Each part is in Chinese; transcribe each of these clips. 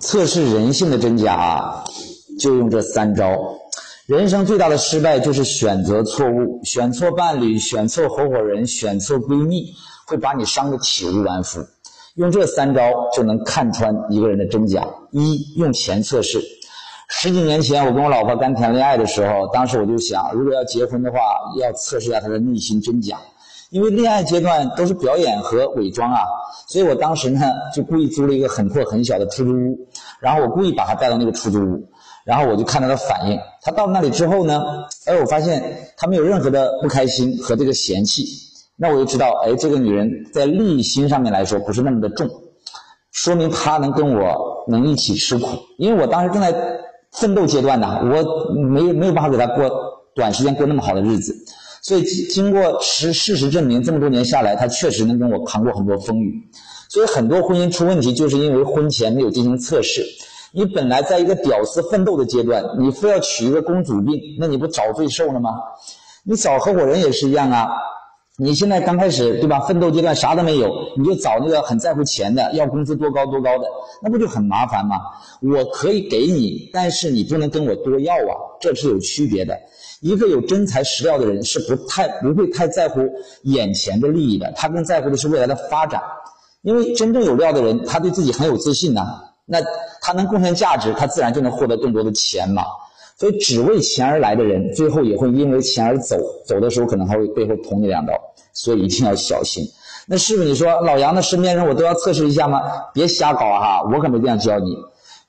测试人性的真假啊，就用这三招。人生最大的失败就是选择错误，选错伴侣，选错合伙人，选错闺蜜，会把你伤得体无完肤。用这三招就能看穿一个人的真假。一用钱测试。十几年前，我跟我老婆刚谈恋爱的时候，当时我就想，如果要结婚的话，要测试一下她的内心真假。因为恋爱阶段都是表演和伪装啊，所以我当时呢就故意租了一个很破很小的出租屋，然后我故意把她带到那个出租屋，然后我就看她的反应。她到那里之后呢，哎，我发现她没有任何的不开心和这个嫌弃，那我就知道，哎，这个女人在利益心上面来说不是那么的重，说明她能跟我能一起吃苦。因为我当时正在奋斗阶段呢，我没没有办法给她过短时间过那么好的日子。所以经过实事实证明，这么多年下来，他确实能跟我扛过很多风雨。所以很多婚姻出问题，就是因为婚前没有进行测试。你本来在一个屌丝奋斗的阶段，你非要娶一个公主病，那你不找罪受了吗？你找合伙人也是一样啊。你现在刚开始对吧？奋斗阶段啥都没有，你就找那个很在乎钱的，要工资多高多高的，那不就很麻烦吗？我可以给你，但是你不能跟我多要啊，这是有区别的。一个有真材实料的人是不太不会太在乎眼前的利益的，他更在乎的是未来的发展。因为真正有料的人，他对自己很有自信呐，那他能贡献价值，他自然就能获得更多的钱嘛。所以只为钱而来的人，最后也会因为钱而走，走的时候可能还会背后捅你两刀。所以一定要小心。那师傅，你说老杨的身边人我都要测试一下吗？别瞎搞哈，我可没这样教你。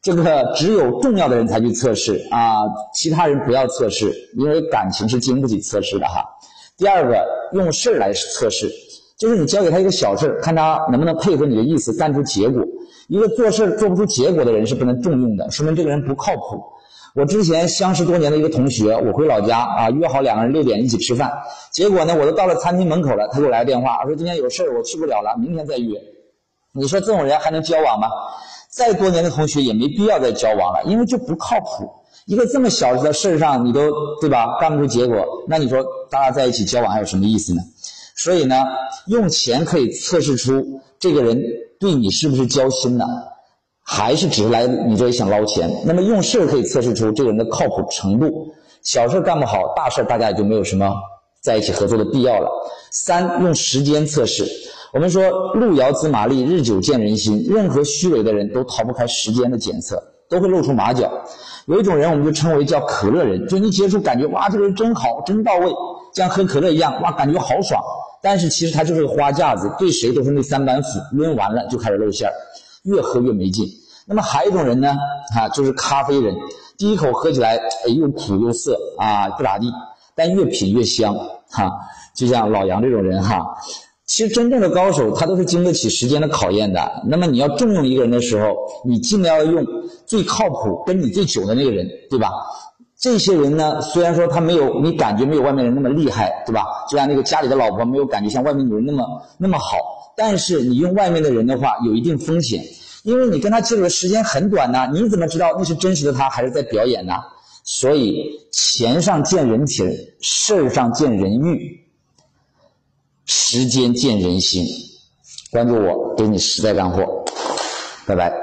这个只有重要的人才去测试啊，其他人不要测试，因为感情是经不起测试的哈。第二个，用事儿来测试，就是你交给他一个小事儿，看他能不能配合你的意思干出结果。一个做事做不出结果的人是不能重用的，说明这个人不靠谱。我之前相识多年的一个同学，我回老家啊，约好两个人六点一起吃饭，结果呢，我都到了餐厅门口了，他给我来电话，说今天有事儿，我去不了了，明天再约。你说这种人还能交往吗？再多年的同学也没必要再交往了，因为就不靠谱。一个这么小的事儿上，你都对吧，干不出结果，那你说大家在一起交往还有什么意思呢？所以呢，用钱可以测试出这个人对你是不是交心了，还是只是来你这里想捞钱。那么用事儿可以测试出这个人的靠谱程度。小事干不好，大事大家也就没有什么在一起合作的必要了。三，用时间测试。我们说路遥知马力，日久见人心。任何虚伪的人都逃不开时间的检测，都会露出马脚。有一种人，我们就称为叫可乐人，就你接触感觉哇，这个人真好，真到位，像喝可乐一样，哇，感觉好爽。但是其实他就是个花架子，对谁都是那三板斧，抡完了就开始露馅儿，越喝越没劲。那么还有一种人呢，啊，就是咖啡人，第一口喝起来，哎，又苦又涩啊，不咋地，但越品越香，哈，就像老杨这种人哈。其实真正的高手，他都是经得起时间的考验的。那么你要重用一个人的时候，你尽量要用最靠谱、跟你最久的那个人，对吧？这些人呢，虽然说他没有你感觉没有外面人那么厉害，对吧？就像那个家里的老婆没有感觉像外面女人那么那么好，但是你用外面的人的话，有一定风险，因为你跟他接触的时间很短呢，你怎么知道那是真实的他还是在表演呢？所以钱上见人情，事儿上见人欲。时间见人心，关注我，给你实在干货，拜拜。